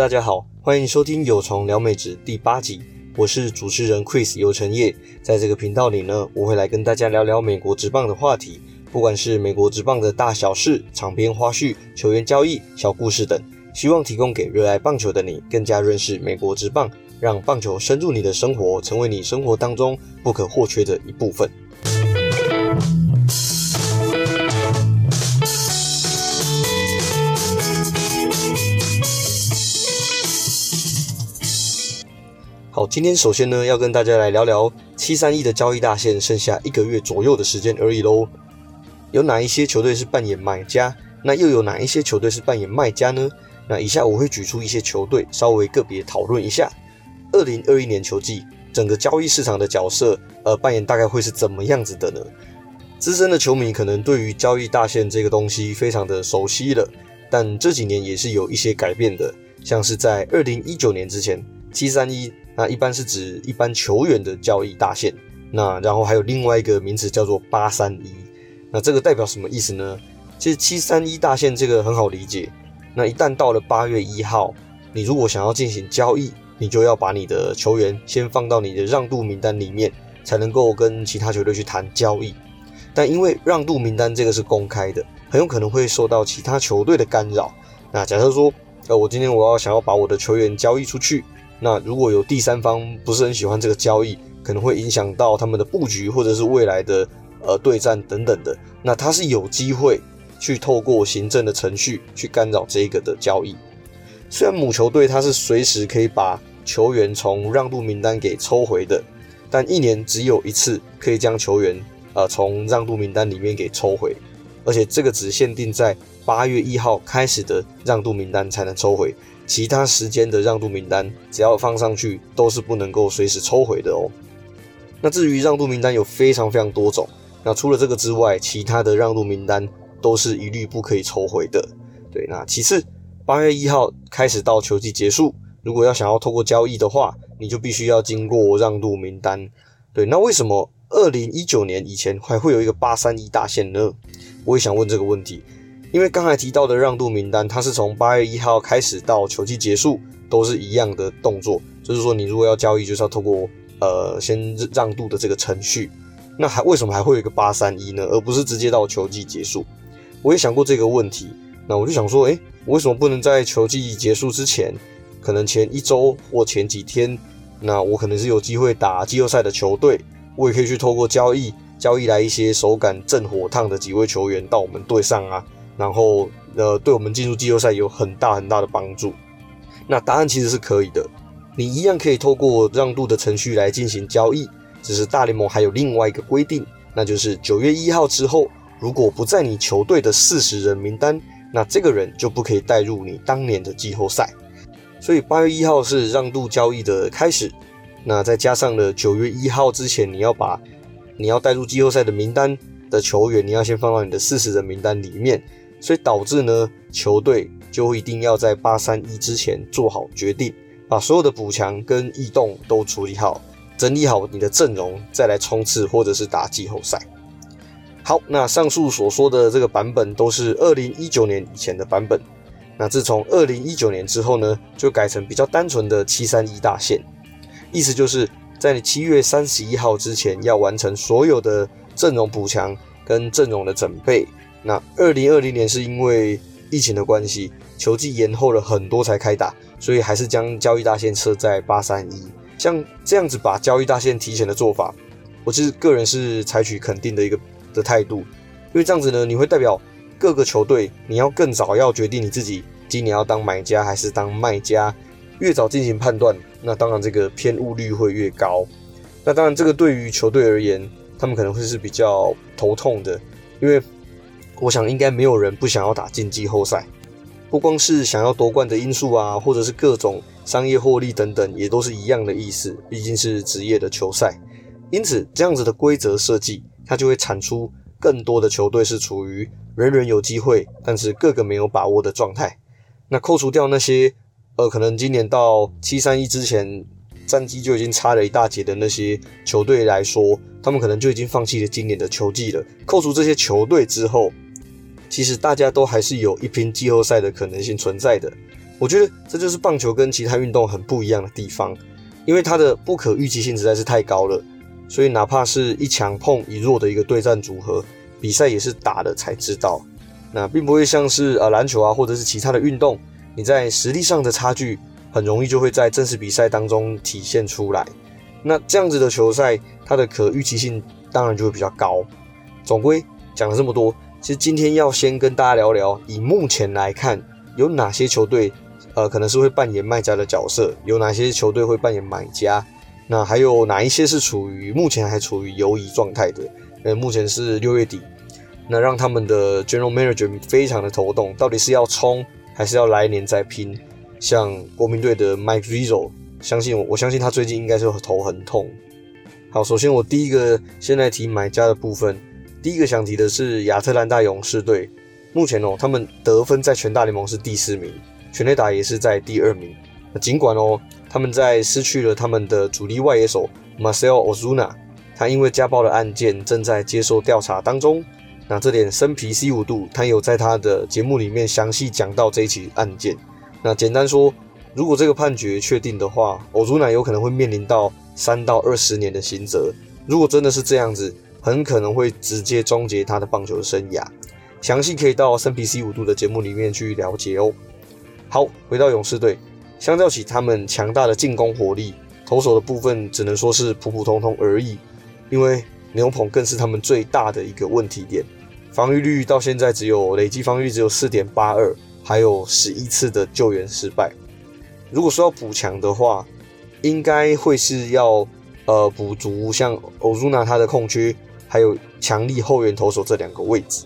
大家好，欢迎收听《有虫聊美职》第八集，我是主持人 Chris 游成业。在这个频道里呢，我会来跟大家聊聊美国职棒的话题，不管是美国职棒的大小事、场边花絮、球员交易、小故事等，希望提供给热爱棒球的你更加认识美国职棒，让棒球深入你的生活，成为你生活当中不可或缺的一部分。好，今天首先呢，要跟大家来聊聊七三一的交易大限，剩下一个月左右的时间而已喽。有哪一些球队是扮演买家？那又有哪一些球队是扮演卖家呢？那以下我会举出一些球队，稍微个别讨论一下。二零二一年球季，整个交易市场的角色，呃，扮演大概会是怎么样子的呢？资深的球迷可能对于交易大限这个东西非常的熟悉了，但这几年也是有一些改变的，像是在二零一九年之前，七三一。那一般是指一般球员的交易大限，那然后还有另外一个名词叫做八三一，那这个代表什么意思呢？其实七三一大限这个很好理解，那一旦到了八月一号，你如果想要进行交易，你就要把你的球员先放到你的让渡名单里面，才能够跟其他球队去谈交易。但因为让渡名单这个是公开的，很有可能会受到其他球队的干扰。那假设说，呃，我今天我要想要把我的球员交易出去。那如果有第三方不是很喜欢这个交易，可能会影响到他们的布局或者是未来的呃对战等等的，那他是有机会去透过行政的程序去干扰这个的交易。虽然母球队他是随时可以把球员从让渡名单给抽回的，但一年只有一次可以将球员呃从让渡名单里面给抽回，而且这个只限定在八月一号开始的让渡名单才能抽回。其他时间的让渡名单，只要放上去都是不能够随时抽回的哦。那至于让渡名单有非常非常多种，那除了这个之外，其他的让渡名单都是一律不可以抽回的。对，那其次，八月一号开始到球季结束，如果要想要透过交易的话，你就必须要经过让渡名单。对，那为什么二零一九年以前还会有一个八三一大限呢？我也想问这个问题。因为刚才提到的让渡名单，它是从八月一号开始到球季结束都是一样的动作，就是说你如果要交易，就是要透过呃先让渡的这个程序。那还为什么还会有一个八三一呢？而不是直接到球季结束？我也想过这个问题，那我就想说，诶，我为什么不能在球季结束之前，可能前一周或前几天，那我可能是有机会打季后赛的球队，我也可以去透过交易交易来一些手感正火烫的几位球员到我们队上啊。然后，呃，对我们进入季后赛有很大很大的帮助。那答案其实是可以的，你一样可以透过让渡的程序来进行交易。只是大联盟还有另外一个规定，那就是九月一号之后，如果不在你球队的四十人名单，那这个人就不可以带入你当年的季后赛。所以八月一号是让渡交易的开始。那再加上了九月一号之前，你要把你要带入季后赛的名单的球员，你要先放到你的四十人名单里面。所以导致呢，球队就一定要在八三一之前做好决定，把所有的补强跟异动都处理好，整理好你的阵容，再来冲刺或者是打季后赛。好，那上述所说的这个版本都是二零一九年以前的版本。那自从二零一九年之后呢，就改成比较单纯的七三一大限，意思就是在你七月三十一号之前要完成所有的阵容补强跟阵容的整备。那二零二零年是因为疫情的关系，球季延后了很多才开打，所以还是将交易大限设在八三一。像这样子把交易大限提前的做法，我其实个人是采取肯定的一个的态度，因为这样子呢，你会代表各个球队，你要更早要决定你自己今年要当买家还是当卖家，越早进行判断，那当然这个偏误率会越高。那当然这个对于球队而言，他们可能会是比较头痛的，因为。我想应该没有人不想要打进季后赛，不光是想要夺冠的因素啊，或者是各种商业获利等等，也都是一样的意思。毕竟是职业的球赛，因此这样子的规则设计，它就会产出更多的球队是处于人人有机会，但是个个没有把握的状态。那扣除掉那些呃，可能今年到七三一之前战绩就已经差了一大截的那些球队来说，他们可能就已经放弃了今年的球季了。扣除这些球队之后，其实大家都还是有一拼季后赛的可能性存在的。我觉得这就是棒球跟其他运动很不一样的地方，因为它的不可预期性实在是太高了，所以哪怕是一强碰一弱的一个对战组合，比赛也是打了才知道。那并不会像是呃篮球啊，或者是其他的运动，你在实力上的差距很容易就会在正式比赛当中体现出来。那这样子的球赛，它的可预期性当然就会比较高。总归讲了这么多，其实今天要先跟大家聊聊，以目前来看，有哪些球队呃可能是会扮演卖家的角色，有哪些球队会扮演买家，那还有哪一些是处于目前还处于游移状态的？呃，目前是六月底。那让他们的 General Manager 非常的头痛，到底是要冲还是要来年再拼？像国民队的 Mike Rizzo，相信我，我相信他最近应该是头很痛。好，首先我第一个先来提买家的部分，第一个想提的是亚特兰大勇士队，目前哦，他们得分在全大联盟是第四名，全垒打也是在第二名。那尽管哦，他们在失去了他们的主力外野手 Marcel Ozuna，他因为家暴的案件正在接受调查当中。那这点生皮 C 五度，他有在他的节目里面详细讲到这一起案件。那简单说，如果这个判决确定的话，欧祖乃有可能会面临到三到二十年的刑责。如果真的是这样子，很可能会直接终结他的棒球生涯。详细可以到生皮 C 五度的节目里面去了解哦。好，回到勇士队，相较起他们强大的进攻火力，投手的部分只能说是普普通通而已，因为牛棚更是他们最大的一个问题点。防御率到现在只有累计防御只有四点八二，还有十一次的救援失败。如果说要补强的话，应该会是要呃补足像欧祖纳他的空缺，还有强力后援投手这两个位置。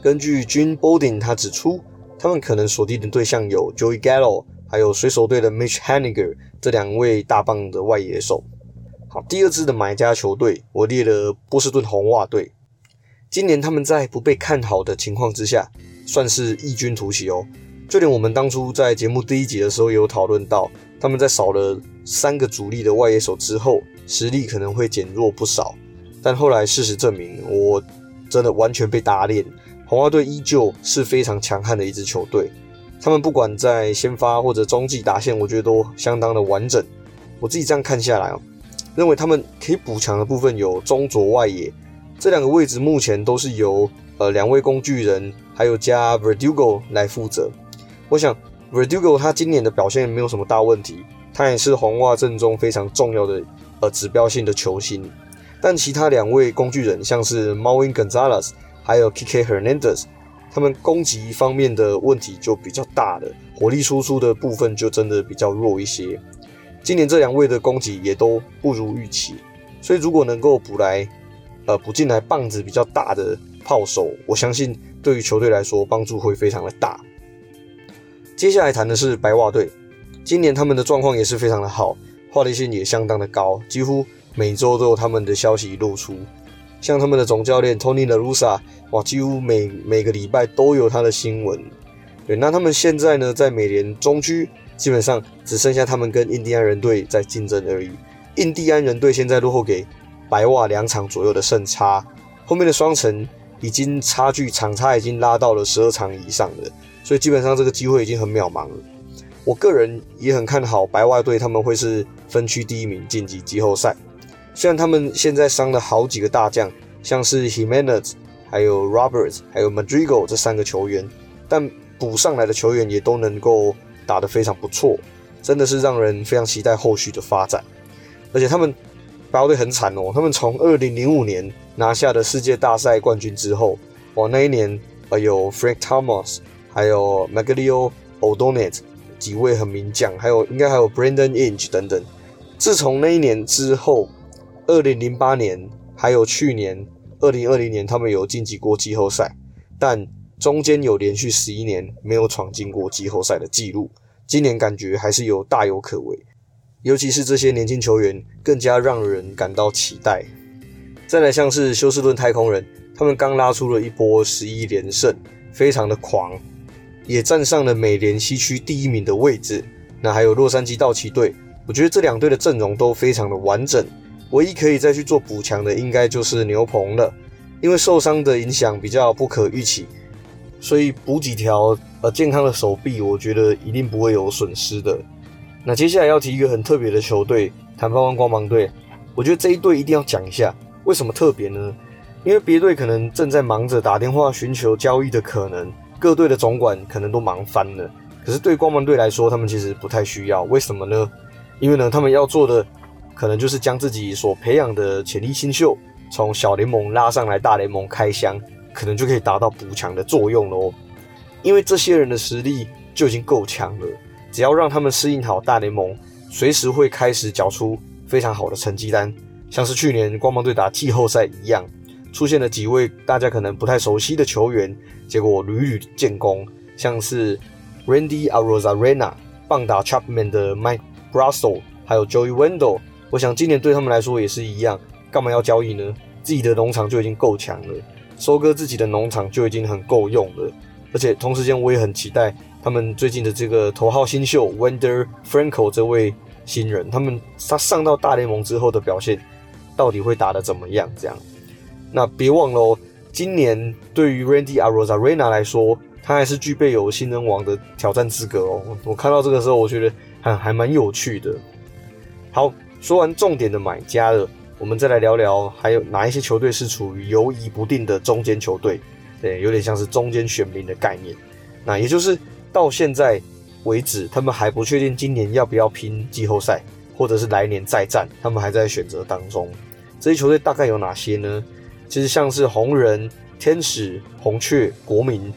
根据 Jim Bowden 他指出，他们可能锁定的对象有 Joey Gallo，还有水手队的 Mitch Haniger 这两位大棒的外野手。好，第二支的买家球队，我列了波士顿红袜队。今年他们在不被看好的情况之下，算是异军突起哦。就连我们当初在节目第一集的时候也有讨论到，他们在少了三个主力的外野手之后，实力可能会减弱不少。但后来事实证明，我真的完全被打脸。红袜队依旧是非常强悍的一支球队，他们不管在先发或者中继打线，我觉得都相当的完整。我自己这样看下来哦，认为他们可以补强的部分有中左外野。这两个位置目前都是由呃两位工具人还有加 Verdugo 来负责。我想 Verdugo 他今年的表现没有什么大问题，他也是红袜阵中非常重要的呃指标性的球星。但其他两位工具人像是 m a w i n Gonzalez 还有 Kike Hernandez，他们攻击方面的问题就比较大了，火力输出的部分就真的比较弱一些。今年这两位的攻击也都不如预期，所以如果能够补来。呃，补进来棒子比较大的炮手，我相信对于球队来说帮助会非常的大。接下来谈的是白袜队，今年他们的状况也是非常的好，话题性也相当的高，几乎每周都有他们的消息露出。像他们的总教练 Tony La Russa，哇，几乎每每个礼拜都有他的新闻。对，那他们现在呢，在美联中区，基本上只剩下他们跟印第安人队在竞争而已。印第安人队现在落后给。白袜两场左右的胜差，后面的双城已经差距场差已经拉到了十二场以上了，所以基本上这个机会已经很渺茫了。我个人也很看好白袜队，他们会是分区第一名晋级季后赛。虽然他们现在伤了好几个大将，像是 Jimenez、还有 Roberts、还有 Madrigal 这三个球员，但补上来的球员也都能够打得非常不错，真的是让人非常期待后续的发展。而且他们。白袜队很惨哦，他们从二零零五年拿下的世界大赛冠军之后，哇，那一年呃有 Frank Thomas，还有 Magglio O'Donnell 几位很名将，还有应该还有 Brandon Inge 等等。自从那一年之后，二零零八年还有去年二零二零年，他们有晋级过季后赛，但中间有连续十一年没有闯进过季后赛的记录。今年感觉还是有大有可为。尤其是这些年轻球员，更加让人感到期待。再来像是休斯顿太空人，他们刚拉出了一波十一连胜，非常的狂，也站上了美联西区第一名的位置。那还有洛杉矶道奇队，我觉得这两队的阵容都非常的完整。唯一可以再去做补强的，应该就是牛棚了，因为受伤的影响比较不可预期。所以补几条呃健康的手臂，我觉得一定不会有损失的。那接下来要提一个很特别的球队——坦帕湾光芒队，我觉得这一队一定要讲一下，为什么特别呢？因为别队可能正在忙着打电话寻求交易的可能，各队的总管可能都忙翻了。可是对光芒队来说，他们其实不太需要，为什么呢？因为呢，他们要做的可能就是将自己所培养的潜力新秀从小联盟拉上来大联盟开箱，可能就可以达到补强的作用喽。因为这些人的实力就已经够强了，只要让他们适应好大联盟，随时会开始缴出非常好的成绩单，像是去年光芒队打季后赛一样。出现了几位大家可能不太熟悉的球员，结果屡屡建功，像是 Randy Arozarena、棒打 Chapman 的 Mike Brosseau，还有 Joey Wendell。我想今年对他们来说也是一样，干嘛要交易呢？自己的农场就已经够强了，收割自己的农场就已经很够用了。而且同时间我也很期待他们最近的这个头号新秀 Wander Franco 这位新人，他们他上到大联盟之后的表现到底会打得怎么样？这样。那别忘了哦，今年对于 Randy Arozarena 来说，他还是具备有新人王的挑战资格哦。我看到这个时候，我觉得还还蛮有趣的。好，说完重点的买家了，我们再来聊聊还有哪一些球队是处于犹疑不定的中间球队，对，有点像是中间选民的概念。那也就是到现在为止，他们还不确定今年要不要拼季后赛，或者是来年再战，他们还在选择当中。这些球队大概有哪些呢？其实像是红人、天使、红雀、国民，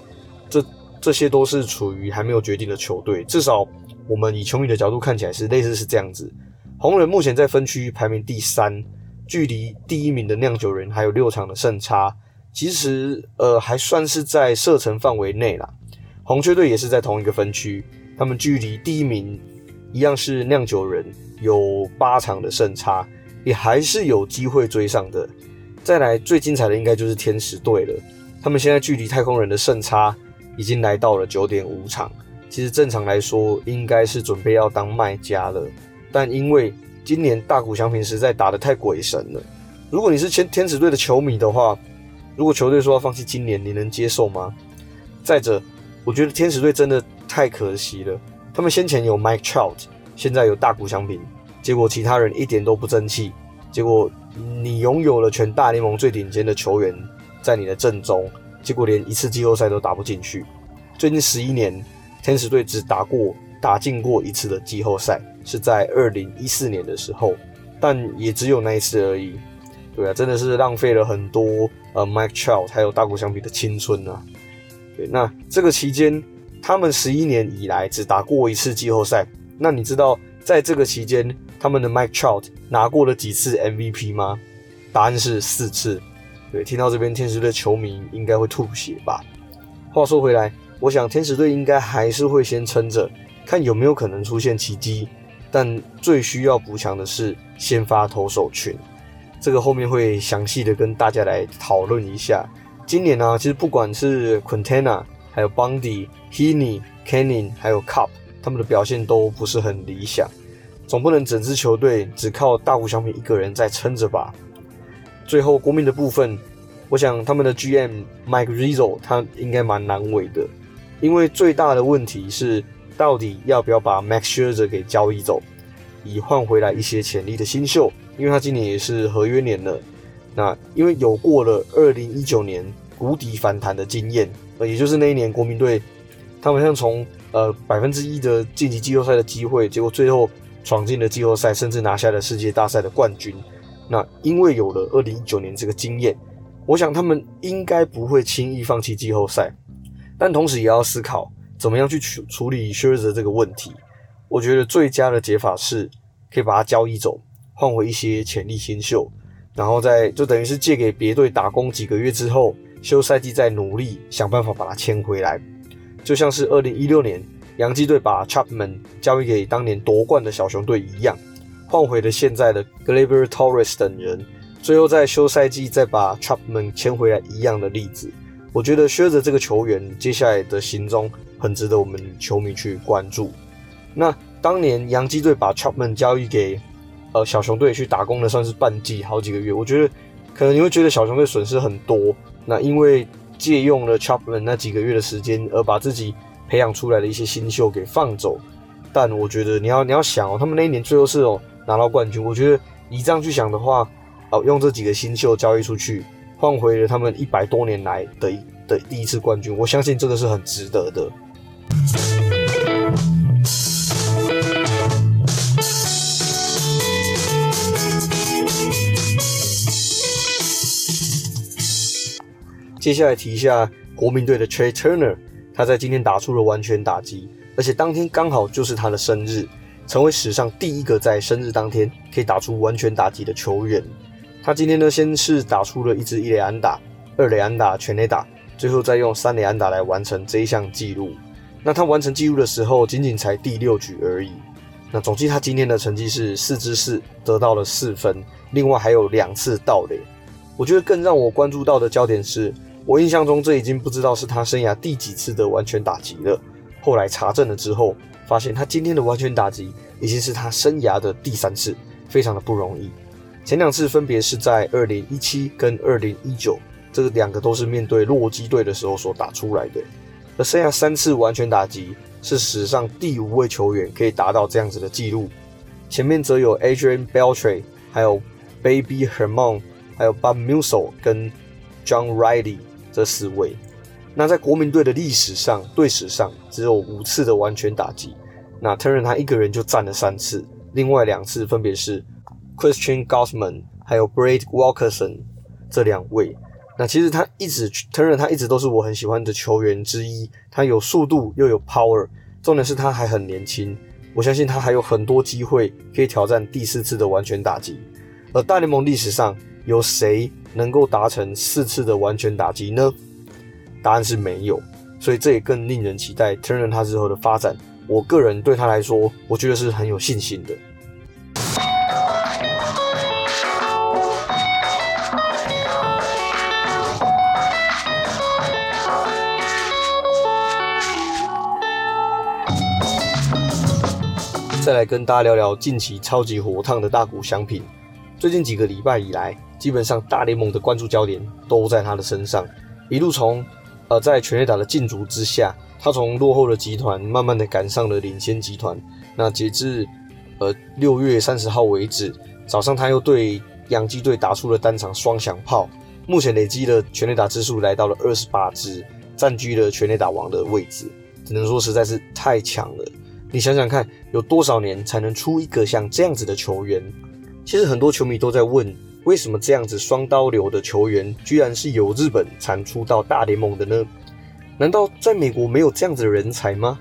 这这些都是处于还没有决定的球队。至少我们以球迷的角度看起来是类似是这样子。红人目前在分区排名第三，距离第一名的酿酒人还有六场的胜差，其实呃还算是在射程范围内啦。红雀队也是在同一个分区，他们距离第一名一样是酿酒人，有八场的胜差，也还是有机会追上的。再来最精彩的应该就是天使队了，他们现在距离太空人的胜差已经来到了九点五场。其实正常来说应该是准备要当卖家了，但因为今年大谷翔平实在打得太鬼神了。如果你是天天使队的球迷的话，如果球队说要放弃今年，你能接受吗？再者，我觉得天使队真的太可惜了。他们先前有 Mike Trout，现在有大谷翔平，结果其他人一点都不争气，结果。你拥有了全大联盟最顶尖的球员在你的阵中，结果连一次季后赛都打不进去。最近十一年，天使队只打过打进过一次的季后赛，是在二零一四年的时候，但也只有那一次而已。对啊，真的是浪费了很多呃 Mike Trout 还有大谷翔平的青春啊。对，那这个期间，他们十一年以来只打过一次季后赛。那你知道在这个期间，他们的 Mike Trout 拿过了几次 MVP 吗？答案是四次。对，听到这边，天使队球迷应该会吐血吧？话说回来，我想天使队应该还是会先撑着，看有没有可能出现奇迹。但最需要补强的是先发投手群，这个后面会详细的跟大家来讨论一下。今年呢、其实不管是 Quintana，还有 Bundy、Heaney、Canning，还有 Cup，他们的表现都不是很理想。总不能整支球队只靠大谷翔平一个人在撑着吧？最后国民的部分，我想他们的 GM Mike Rizzo 他应该蛮难为的，因为最大的问题是到底要不要把 Max Scherzer 给交易走，以换回来一些潜力的新秀，因为他今年也是合约年了。那因为有过了2019年谷底反弹的经验，呃，也就是那一年国民队他们像从呃百分之一的晋级季后赛的机会，结果最后。闯进了季后赛，甚至拿下了世界大赛的冠军。那因为有了二零一九年这个经验，我想他们应该不会轻易放弃季后赛。但同时也要思考怎么样去处处理 Scherzer 这个问题。我觉得最佳的解法是可以把他交易走，换回一些潜力新秀，然后再就等于是借给别队打工几个月之后，休赛季再努力想办法把他签回来。就像是二零一六年。洋基队把 Chapman 交易给当年夺冠的小熊队一样，换回了现在的 Gleyber Torres 等人，最后在休赛季再把 Chapman 签回来一样的例子。我觉得薛泽这个球员接下来的行踪很值得我们球迷去关注。那当年洋基队把 Chapman 交易给呃小熊队去打工的算是半季好几个月，我觉得可能你会觉得小熊队损失很多，那因为借用了 Chapman 那几个月的时间，而把自己培养出来的一些新秀给放走。但我觉得你要你要想哦，他们那一年最后是哦拿到冠军。我觉得你这样去想的话，哦，用这几个新秀交易出去，换回了他们一百多年来的的第一次冠军，我相信这个是很值得的。接下来提一下国民队的 Trey Turner，他在今天打出了完全打击，而且当天刚好就是他的生日，成为史上第一个在生日当天可以打出完全打击的球员。他今天呢，先是打出了一支一垒安打、二垒安打、全垒打，最后再用三垒安打来完成这一项记录。那他完成记录的时候，仅仅才第六局而已。那总计他今天的成绩是四支四，得到了四分，另外还有两次盗垒。我觉得更让我关注到的焦点是。我印象中，这已经不知道是他生涯第几次的完全打击了。后来查证了之后，发现他今天的完全打击已经是他生涯的第三次，非常的不容易。前两次分别是在二零一七跟二零一九，这两个都是面对洛基队的时候所打出来的。而剩下三次完全打击是史上第五位球员可以达到这样子的记录。前面则有 Adrian Beltre，还有 Baby Herman，还有 Bob Meusel 跟 John Riley。这四位，那在国民队的历史上，队史上只有五次的完全打击。那 Turner 他一个人就占了三次，另外两次分别是 Christian Gausman 还有 Brad Wilkerson 这两位。那其实他一直 Turner 他一直都是我很喜欢的球员之一。他有速度又有 power，重点是他还很年轻。我相信他还有很多机会可以挑战第四次的完全打击。而大联盟历史上有谁能够达成四次的完全打击呢？答案是没有，所以这也更令人期待 Turner 他之后的发展。我个人对他来说，我觉得是很有信心的。再来跟大家聊聊近期超级火烫的大谷翔平。最近几个礼拜以来，基本上大联盟的关注焦点都在他的身上。一路从呃在全垒打的禁足之下，他从落后的集团慢慢的赶上了领先集团。那截至呃六月三十号为止，早上他又对洋基队打出了单场双响炮，目前累积的全垒打支数来到了二十八支，占据了全垒打王的位置。只能说实在是太强了。你想想看，有多少年才能出一个像这样子的球员？其实很多球迷都在问，为什么这样子双刀流的球员，居然是由日本产出到大联盟的呢？难道在美国没有这样子的人才吗？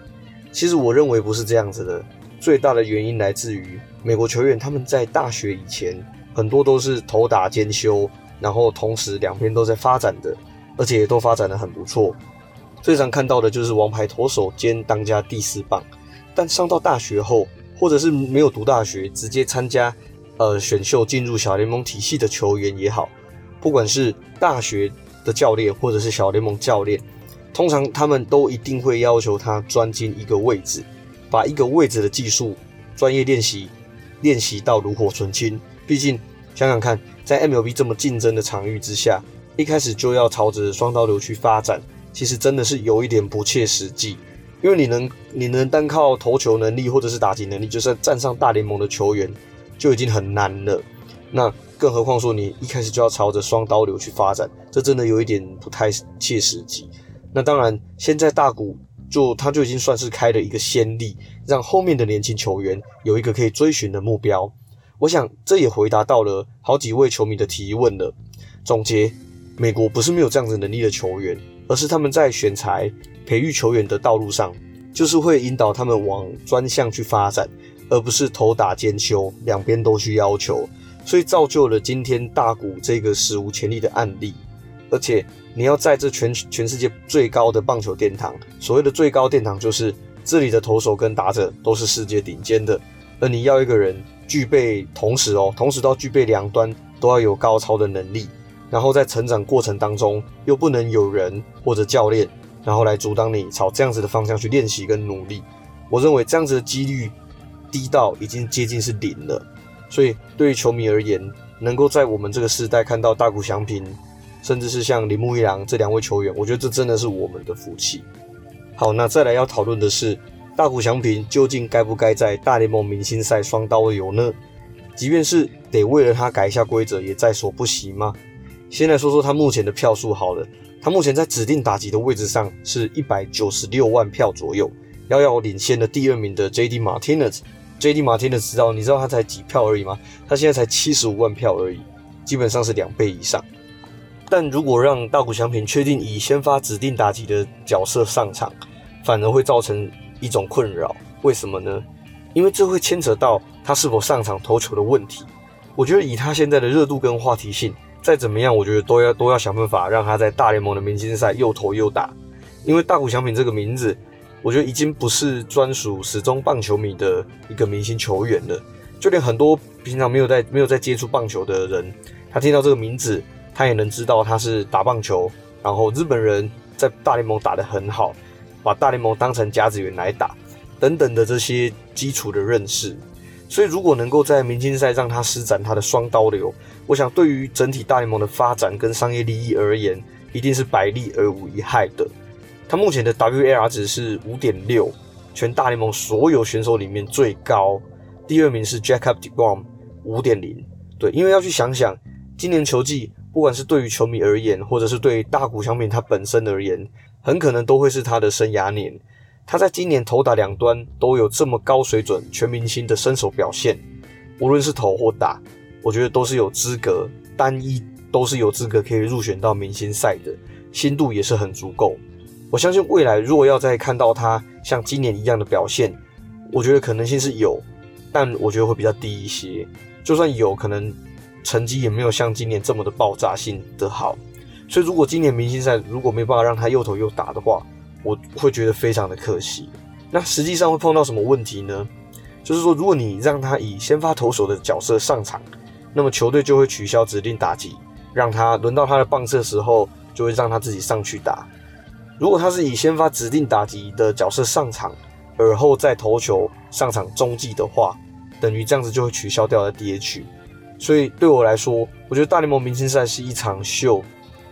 其实我认为不是这样子的，最大的原因来自于美国球员他们在大学以前，很多都是投打兼修，然后同时两边都在发展的，而且也都发展得很不错。最常看到的就是王牌投手兼当家第四棒，但上到大学后，或者是没有读大学，直接参加。呃，选秀进入小联盟体系的球员也好，不管是大学的教练或者是小联盟教练，通常他们都一定会要求他专精一个位置，把一个位置的技术专业练习练习到炉火纯青。毕竟想想看，在 MLB 这么竞争的场域之下，一开始就要朝着双刀流去发展，其实真的是有一点不切实际。因为你能你能单靠投球能力或者是打击能力，就是站上大联盟的球员。就已经很难了，那更何况说你一开始就要朝着双刀流去发展，这真的有一点不太切实际。那当然，现在大谷就他就已经算是开了一个先例，让后面的年轻球员有一个可以追寻的目标。我想这也回答到了好几位球迷的提问了。总结，美国不是没有这样子能力的球员，而是他们在选材、培育球员的道路上，就是会引导他们往专项去发展。而不是投打兼修，两边都去要求，所以造就了今天大谷这个史无前例的案例。而且你要在这全全世界最高的棒球殿堂，所谓的最高殿堂就是这里的投手跟打者都是世界顶尖的，而你要一个人具备同时哦，同时都具备两端都要有高超的能力，然后在成长过程当中又不能有人或者教练，然后来阻挡你朝这样子的方向去练习跟努力。我认为这样子的几率。低到已经接近是零了，所以对于球迷而言，能够在我们这个时代看到大谷翔平甚至是像铃木一郎这两位球员，我觉得这真的是我们的福气。好，那再来要讨论的是大谷翔平究竟该不该在大联盟明星赛双刀流呢？即便是得为了他改一下规则，也在所不惜吗？先来说说他目前的票数好了，他目前在指定打击的位置上是一百九十六万票左右，遥遥领先的第二名的 J.D. Martinez。J.D. Martinez 知道，你知道他才几票而已吗？他现在才七十五万票而已，基本上是两倍以上。但如果让大谷翔平确定以先发指定打击的角色上场，反而会造成一种困扰。为什么呢？因为这会牵扯到他是否上场投球的问题。我觉得以他现在的热度跟话题性，再怎么样，我觉得都要都要想办法让他在大联盟的明星赛又投又打。因为大谷翔平这个名字。我觉得已经不是专属始终棒球迷的一个明星球员了，就连很多平常没有在没有在接触棒球的人，他听到这个名字，他也能知道他是打棒球，然后日本人在大联盟打得很好，把大联盟当成甲子园来打，等等的这些基础的认识。所以如果能够在明星赛让他施展他的双刀流，我想对于整体大联盟的发展跟商业利益而言，一定是百利而无一害的。他目前的 WAR 值是五点六，全大联盟所有选手里面最高。第二名是 Jacob deGrom 五点零。对，因为要去想想，今年球季不管是对于球迷而言，或者是对大谷翔平他本身而言，很可能都会是他的生涯年。他在今年投打两端都有这么高水准、全明星的身手表现，无论是投或打，我觉得都是有资格，单一都是有资格可以入选到明星赛的，心度也是很足够。我相信未来如果要再看到他像今年一样的表现，我觉得可能性是有，但我觉得会比较低一些。就算有可能，成绩也没有像今年这么的爆炸性的好。所以如果今年明星赛如果没办法让他又投又打的话，我会觉得非常的可惜。那实际上会碰到什么问题呢？就是说，如果你让他以先发投手的角色上场，那么球队就会取消指定打击，让他轮到他的棒次的时候，就会让他自己上去打。如果他是以先发指定打击的角色上场，而后再投球上场中继的话，等于这样子就会取消掉了 DH。所以对我来说，我觉得大联盟明星赛是一场秀，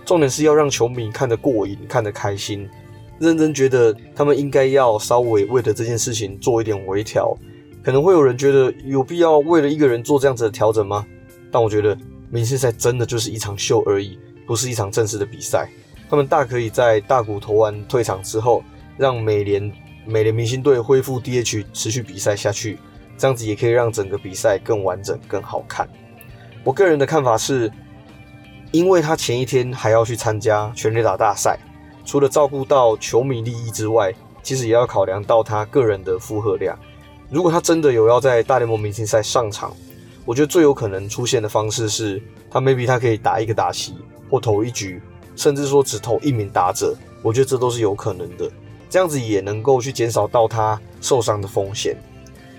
重点是要让球迷看得过瘾、看得开心。认真觉得他们应该要稍微为了这件事情做一点微调。可能会有人觉得有必要为了一个人做这样子的调整吗？但我觉得明星赛真的就是一场秀而已，不是一场正式的比赛。他们大可以在大谷投完退场之后，让美联美联明星队恢复 DH 持续比赛下去，这样子也可以让整个比赛更完整、更好看。我个人的看法是，因为他前一天还要去参加全垒打大赛，除了照顾到球迷利益之外，其实也要考量到他个人的负荷量。如果他真的有要在大联盟明星赛上场，我觉得最有可能出现的方式是，他 maybe 他可以打一个打席或投一局。甚至说只投一名打者，我觉得这都是有可能的。这样子也能够去减少到他受伤的风险。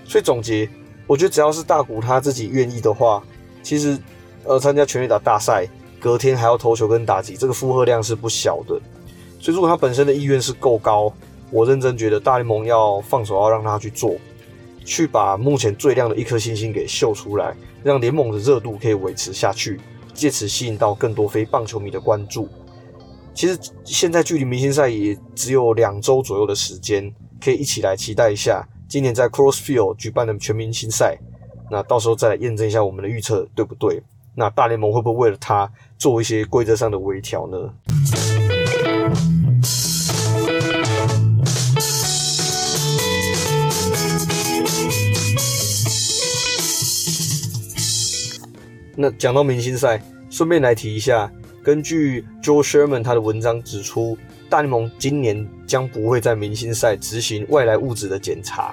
所以总结，我觉得只要是大谷他自己愿意的话，其实呃参加全垒打大赛，隔天还要投球跟打击，这个负荷量是不小的。所以如果他本身的意愿是够高，我认真觉得大联盟要放手要让他去做，去把目前最亮的一颗星星给秀出来，让联盟的热度可以维持下去，借此吸引到更多非棒球迷的关注。其实现在距离明星赛也只有两周左右的时间，可以一起来期待一下今年在 Crossfield 举办的全明星赛。那到时候再来验证一下我们的预测对不对？那大联盟会不会为了他做一些规则上的微调呢？那讲到明星赛，顺便来提一下。根据 Joe Sherman 他的文章指出，大联盟今年将不会在明星赛执行外来物质的检查。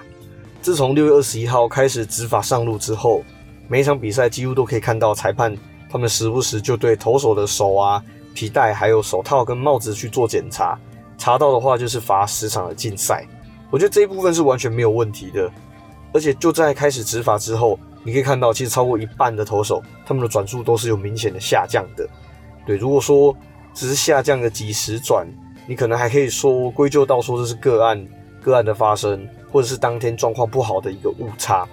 自从六月二十一号开始执法上路之后，每一场比赛几乎都可以看到裁判他们时不时就对投手的手啊、皮带还有手套跟帽子去做检查，查到的话就是罚十场的禁赛。我觉得这一部分是完全没有问题的，而且就在开始执法之后，你可以看到其实超过一半的投手他们的转速都是有明显的下降的。对，如果说只是下降个几十转，你可能还可以说归咎到说这是个案，个案的发生，或者是当天状况不好的一个误差。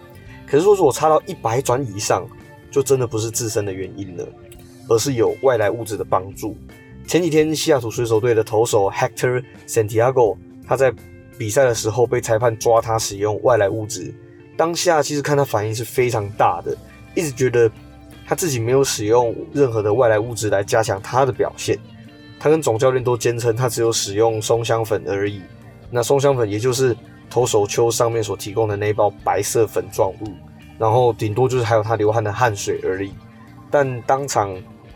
可是说如果差到一百转以上，就真的不是自身的原因了。而是有外来物质的帮助。前几天西雅图水手队的投手 Hector Santiago，他在比赛的时候被裁判抓他使用外来物质，当下其实看他反应是非常大的，一直觉得他自己没有使用任何的外来物质来加强他的表现。他跟总教练都坚称他只有使用松香粉而已。那松香粉也就是投手丘上面所提供的那一包白色粉状物，然后顶多就是还有他流汗的汗水而已。但当场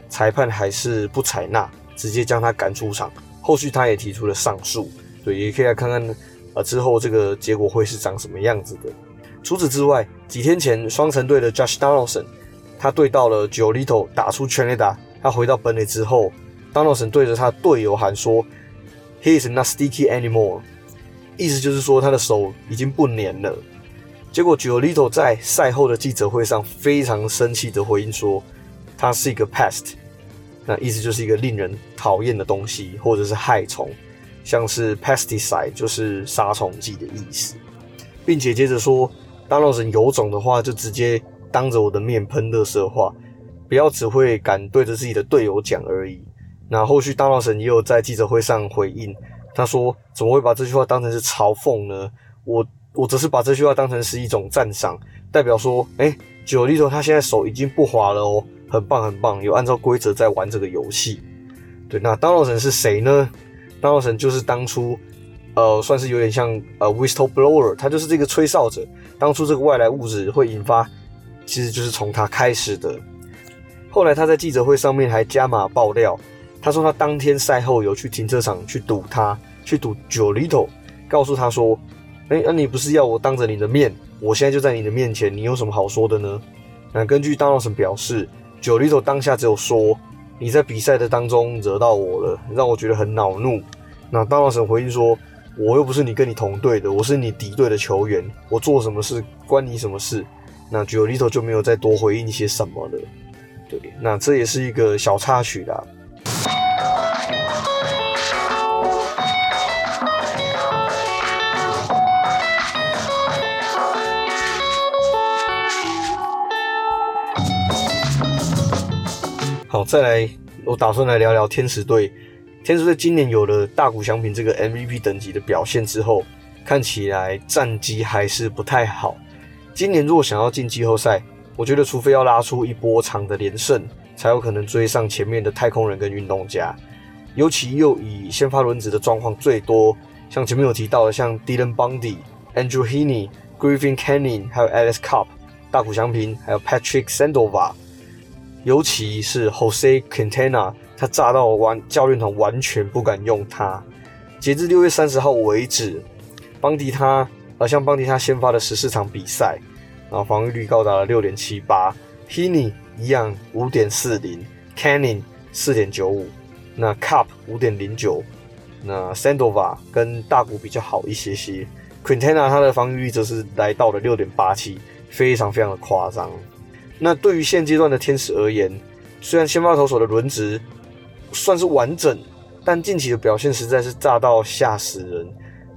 裁判还是不采纳，直接将他赶出场。后续他也提出了上诉，对，也可以来看看呃之后这个结果会是长什么样子的。除此之外，几天前双城队的 Josh Donaldson 他对到了 Giolito 打出全垒打，他回到本垒之后。Donaldson 对着他队友喊说：“He is not sticky anymore。”意思就是说他的手已经不黏了。结果 Giolito 在赛后的记者会上非常生气的回应说：“他是一个 pest。”那意思就是一个令人讨厌的东西，或者是害虫，像是 pesticide 就是杀虫剂的意思，并且接着说：“Donaldson 有种的话，就直接当着我的面喷垃圾话，不要只会敢对着自己的队友讲而已。”那后续，大闹神也有在记者会上回应，他说：“怎么会把这句话当成是嘲讽呢？我我只是把这句话当成是一种赞赏，代表说，哎九弟头他现在手已经不滑了哦，很棒很棒，有按照规则在玩这个游戏。对，那大闹神是谁呢？大闹神就是当初，呃，算是有点像呃 whistle blower，他就是这个吹哨者。当初这个外来物质会引发，其实就是从他开始的。后来他在记者会上面还加码爆料。”他说他当天赛后有去停车场去堵他，去堵 Giolito，告诉他说：“哎、那、你不是要我当着你的面？我现在就在你的面前，你有什么好说的呢？”那根据 Donaldson 表示，Giolito 当下只有说：“你在比赛的当中惹到我了，让我觉得很恼怒。”那 Donaldson 回应说：“我又不是你跟你同队的，我是你敌对的球员，我做什么事关你什么事？”那 Giolito 就没有再多回应一些什么了。对，那这也是一个小插曲啦。好，再来，我打算来聊聊天使队。天使队今年有了大谷翔平这个 MVP 等级的表现之后，看起来战绩还是不太好。今年如果想要进季后赛，我觉得除非要拉出一波长的连胜，才有可能追上前面的太空人跟运动家。尤其又以先发轮值的状况最多，像前面有提到的，像 Dylan Bundy、Andrew Heaney、Griffin Canning，还有 Alex Cobb、大谷翔平，还有 Patrick Sandoval。尤其是 Jose Quintana，他炸到完教练团完全不敢用他。截至六月三十号为止，邦迪他呃，像邦迪他先发的十四场比赛，然后防御率高达了六点七八，Heaney 一样五点四零，Canning 四点九五，那 Cup 五点零九，那 Sandova 跟大谷比较好一些些，Quintana 他的防御率则是来到了六点八七，非常非常的夸张。那对于现阶段的天使而言，虽然先发投手的轮值算是完整，但近期的表现实在是炸到吓死人。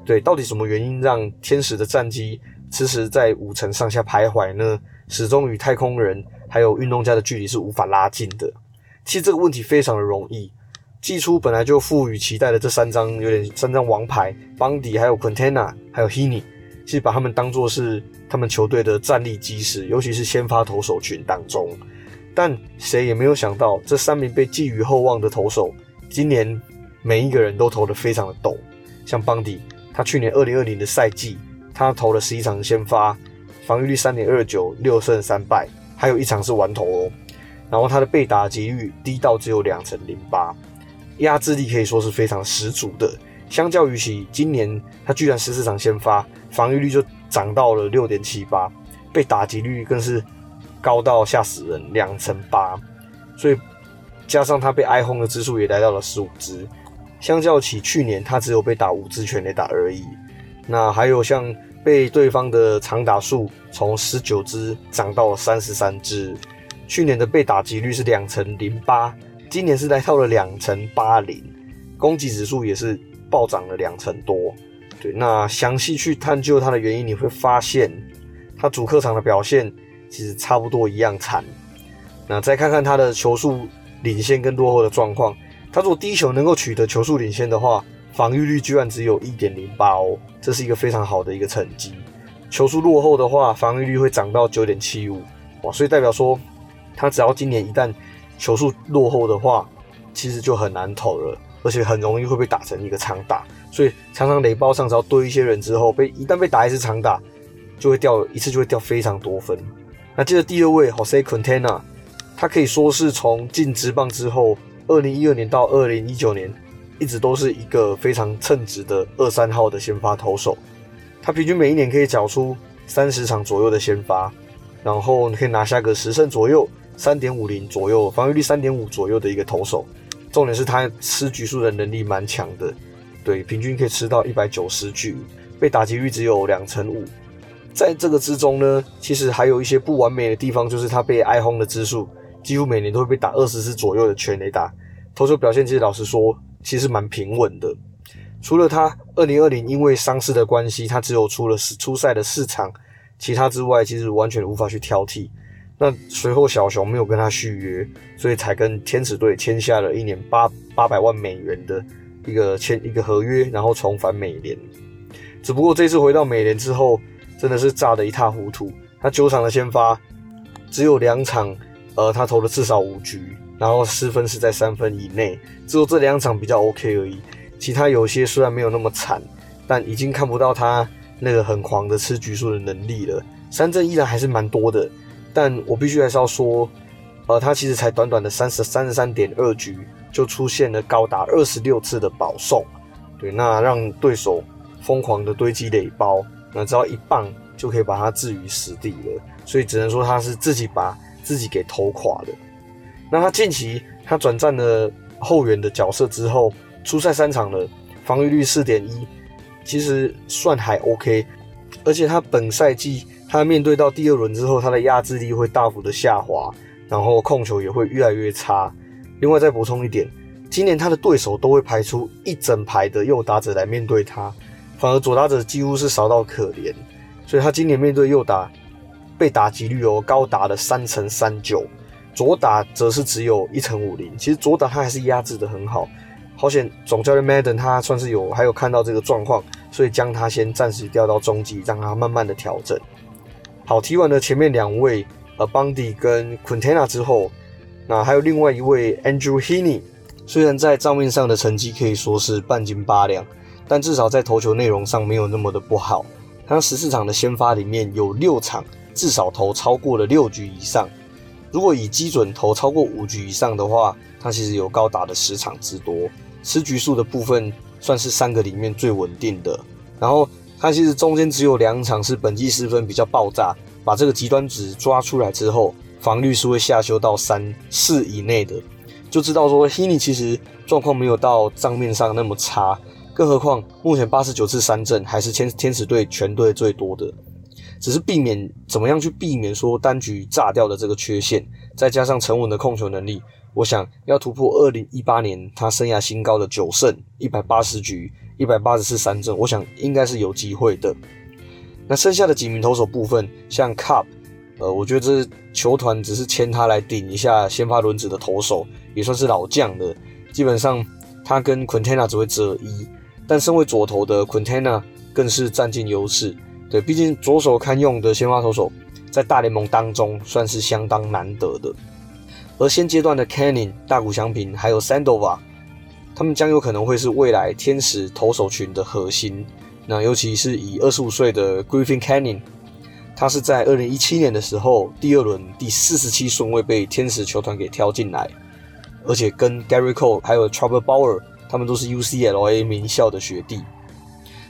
对，到底什么原因让天使的战机迟迟在五成上下徘徊呢？始终与太空人还有运动家的距离是无法拉近的。其实这个问题非常的容易，季初本来就赋予期待的这三张有点三张王牌，邦迪还有 Quintana 还有 Heaney。其实把他们当作是他们球队的战力基石，尤其是先发投手群当中。但谁也没有想到，这三名被寄予厚望的投手，今年每一个人都投得非常的抖。像邦迪，他去年二零二零的赛季，他投了十一场先发，防御率三点二九，六胜三败，还有一场是完投哦。然后他的被打击率低到只有两成零八，压制力可以说是非常十足的。相较于其今年，他居然十四场先发，防御率就涨到了六点七八，被打击率更是高到吓死人，两成八。所以加上他被挨轰的支数也来到了十五支，相较起去年，他只有被打五支全垒打而已。那还有像被对方的长打数从十九支涨到了三十三支，去年的被打击率是两成零八，今年是来到了两成八零，攻击指数也是。暴涨了两成多，对，那详细去探究它的原因，你会发现，它主客场的表现其实差不多一样惨。那再看看他的球速领先跟落后的状况。他如果第一球能够取得球速领先的话，防御率居然只有一点零八哦，这是一个非常好的一个成绩。球速落后的话，防御率会涨到九点七五哇，所以代表说他只要今年一旦球速落后的话，其实就很难投了，而且很容易会被打成一个长打。所以常常垒包上只要堆一些人之后，被一旦被打一次长打，就会掉一次就会掉非常多分。那接着第二位 Jose Quintana，他可以说是从进职棒之后，二零一二年到二零一九年，一直都是一个非常称职的二三号的先发投手。他平均每一年可以缴出三十场左右的先发，然后你可以拿下个十胜左右，三点五零左右，防御率三点五左右的一个投手。重点是他吃局数的能力蛮强的，对，平均可以吃到一百九十局，被打击率只有两成五。在这个之中呢，其实还有一些不完美的地方，就是他被挨轰的支数，几乎每年都会被打二十次左右的全垒打。投球表现其实老实说，其实蛮平稳的。除了他二零二零因为伤势的关系，他只有出了出赛的四场，其他之外其实完全无法去挑剔。那随后小熊没有跟他续约，所以才跟天使队签下了一年八八百万美元的一个签一个合约，然后重返美联。只不过这次回到美联之后，真的是炸得一塌糊涂。他九场的先发只有两场，呃，他投了至少五局，然后失分是在三分以内，只有这两场比较 OK 而已。其他有些虽然没有那么惨，但已经看不到他那个很狂的吃局数的能力了。三振依然还是蛮多的，但我必须还是要说，呃，他其实才短短的三十三十三点二局，就出现了高达二十六次的保送，对，那让对手疯狂的堆积垒包，那只要一棒就可以把他置于死地了。所以只能说他是自己把自己给投垮的。那他近期他转战了后援的角色之后。出赛三场了，防御率四点一，其实算还 OK。而且他本赛季他面对到第二轮之后，他的压制力会大幅的下滑，然后控球也会越来越差。另外再补充一点，今年他的对手都会排出一整排的右打者来面对他，反而左打者几乎是少到可怜。所以他今年面对右打被打击率哦高达了三成三九，左打则是只有一成五零。其实左打他还是压制的很好。好险，总教练 Madden 他算是有还有看到这个状况，所以将他先暂时调到中继，让他慢慢的调整。好，提完了前面两位呃 Bundy 跟 Quintana 之后，那还有另外一位 Andrew Heaney，虽然在账面上的成绩可以说是半斤八两，但至少在投球内容上没有那么的不好。他十四场的先发里面有六场至少投超过了六局以上，如果以基准投超过五局以上的话，他其实有高达的十场之多。吃局数的部分算是三个里面最稳定的，然后他其实中间只有两场是本季失分比较爆炸，把这个极端值抓出来之后，防御是会下修到三四以内的，就知道说 Heaney 其实状况没有到账面上那么差，更何况目前八十九次三振还是天天使队全队最多的，只是避免怎么样去避免说单局炸掉的这个缺陷，再加上沉稳的控球能力。我想要突破二零一八年他生涯新高的九胜一百八十局一百八十次三振，我想应该是有机会的。那剩下的几名投手部分，像 Cobb，呃，我觉得这球团只是签他来顶一下先发轮子的投手，也算是老将的。基本上他跟 Quintana 只会择一，但身为左投的 Quintana 更是占尽优势。对，毕竟左手堪用的先发投手，在大联盟当中算是相当难得的。而现阶段的 Canning、大谷翔平还有 Sandoval，他们将有可能会是未来天使投手群的核心。那尤其是以二十五岁的 Griffin Canning，他是在二零一七年的时候第二轮第四十七顺位被天使球团给挑进来，而且跟 Gerrit Cole 还有 Trevor Bauer，他们都是 UCLA 名校的学弟，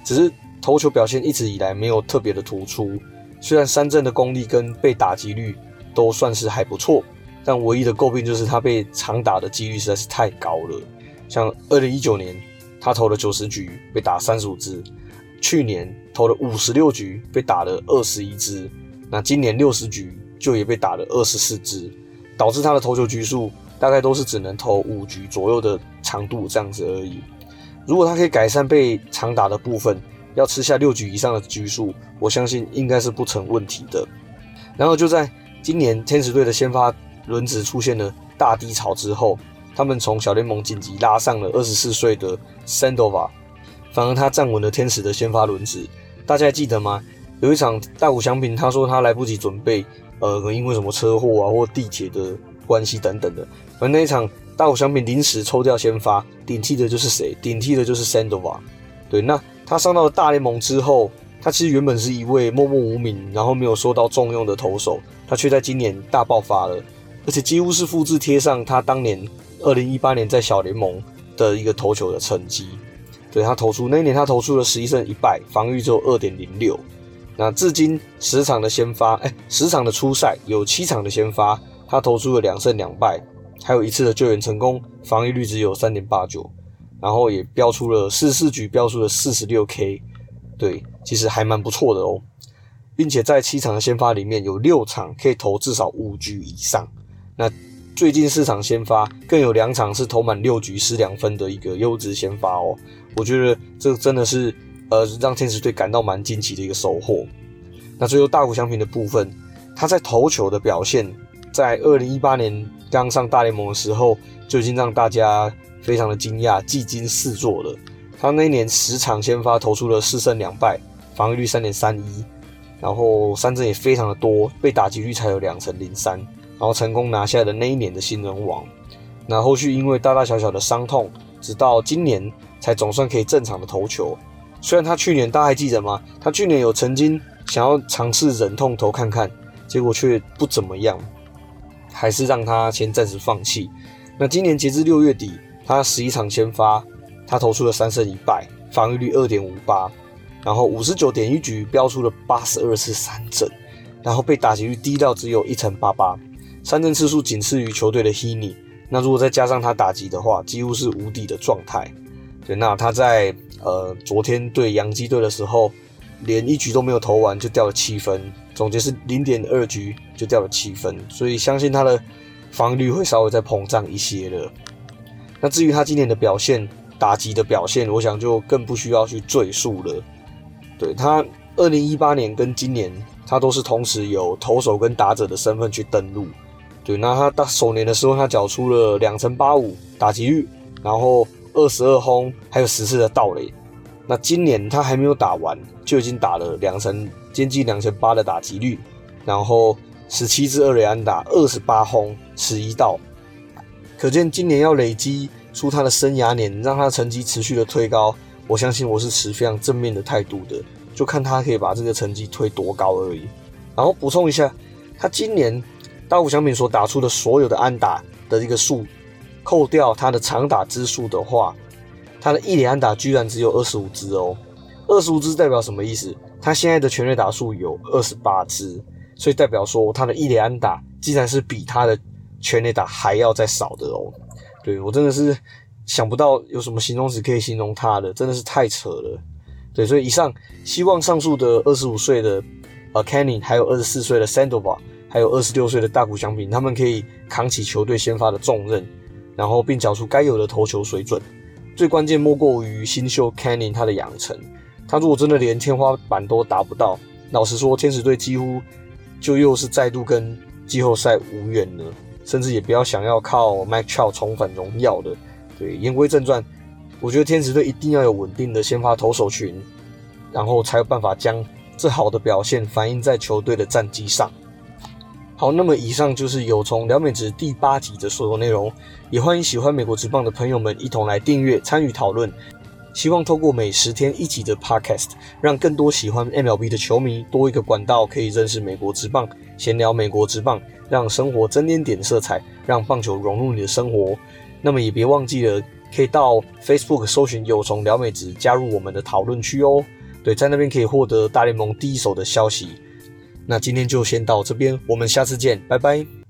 只是投球表现一直以来没有特别的突出。虽然三振的功力跟被打击率都算是还不错。但唯一的诟病就是他被长打的几率实在是太高了。像二零一九年，他投了九十局，被打三十五支；去年投了五十六局，被打了二十一支。那今年六十局就也被打了二十四支，导致他的投球局数大概都是只能投五局左右的长度这样子而已。如果他可以改善被长打的部分，要吃下六局以上的局数，我相信应该是不成问题的。然后就在今年天使队的先发轮值出现了大低潮之后，他们从小联盟紧急拉上了二十四岁的 Sandoval，反而他站稳了天使的先发轮值。大家还记得吗？有一场大谷翔平，他说他来不及准备，呃，可能因为什么车祸啊，或地铁的关系等等的。而那一场大谷翔平临时抽调先发，顶替的就是谁？顶替的就是 Sandoval。对，那他上到了大联盟之后，他其实原本是一位默默无名，然后没有受到重用的投手，他却在今年大爆发了，而且几乎是复制贴上他当年二零一八年在小联盟的一个投球的成绩。对，他投出那一年，他投出了十一胜一败，防御只有二点零六。那至今十场的先发，哎，十场的初赛有七场的先发，他投出了两胜两败，还有一次的救援成功，防御率只有三点八九，然后也飙出了四四局，飙出了四十六 K，对，其实还蛮不错的哦，并且在七场的先发里面有六场可以投至少五局以上，那最近四场先发更有两场是投满六局失两分的一个优质先发哦，我觉得这真的是。呃，让天使队感到蛮惊奇的一个收获。那最后大谷翔平的部分，他在投球的表现，在二零一八年刚上大联盟的时候，就已经让大家非常的惊讶，技惊四座了。他那一年十场先发投出了四胜两败，防御率三点三一，然后三振也非常的多，被打击率才有两成零三，然后成功拿下了那一年的新人王。那后续因为大大小小的伤痛，直到今年才总算可以正常的投球。虽然他去年大家还记得吗？他去年有曾经想要尝试忍痛投看看，结果却不怎么样，还是让他先暂时放弃。那今年截至六月底，他十一场先发，他投出了三胜一败，防御率二点五八，然后五十九点一局飙出了八十二次三振，然后被打击率低到只有一成八八，三振次数仅次于球队的 Heaney。那如果再加上他打击的话，几乎是无敌的状态。对，那他在。呃，昨天对洋基队的时候，连一局都没有投完就掉了七分，总结是零点二局就掉了七分，所以相信他的防御率会稍微再膨胀一些了。那至于他今年的表现，打击的表现，我想就更不需要去赘述了。对，他二零一八年跟今年，他都是同时有投手跟打者的身份去登录。对，那他到首年的时候，他缴出了两成八五打击率，然后。二十二轰，还有十次的盗垒。那今年他还没有打完，就已经打了两成，接近两成八的打击率，然后十七支二垒安打，二十八轰，十一盗。可见今年要累积出他的生涯年，让他的成绩持续的推高。我相信我是持非常正面的态度的，就看他可以把这个成绩推多高而已。然后补充一下，他今年大谷翔平所打出的所有的安打的一个数。扣掉他的长打支数的话，他的一垒安打居然只有二十五支哦。二十五支代表什么意思？他现在的全垒打数有二十八支，所以代表说他的一垒安打竟然是比他的全垒打还要再少的哦。对，我真的是想不到有什么形容词可以形容他的，真的是太扯了。对，所以以上希望上述的二十五岁的呃 Canning，还有二十四岁的 Sandoval，还有二十六岁的大谷翔平，他们可以扛起球队先发的重任。然后并缴出该有的投球水准，最关键莫过于新秀 Canning 他的养成。他如果真的连天花板都达不到，老实说，天使队几乎就又是再度跟季后赛无缘了，甚至也不要想要靠 Mike Trout 重返荣耀的。对，言归正传，我觉得天使队一定要有稳定的先发投手群，然后才有办法将这好的表现反映在球队的战绩上。好，那么以上就是有从聊美职第八集的所有内容，也欢迎喜欢美国职棒的朋友们一同来订阅参与讨论。希望透过每十天一集的 Podcast，让更多喜欢 MLB 的球迷多一个管道可以认识美国职棒，闲聊美国职棒，让生活增添点色彩，让棒球融入你的生活。那么也别忘记了，可以到 Facebook 搜寻有从聊美职，加入我们的讨论区哦。对，在那边可以获得大联盟第一手的消息。那今天就先到这边，我们下次见，拜拜。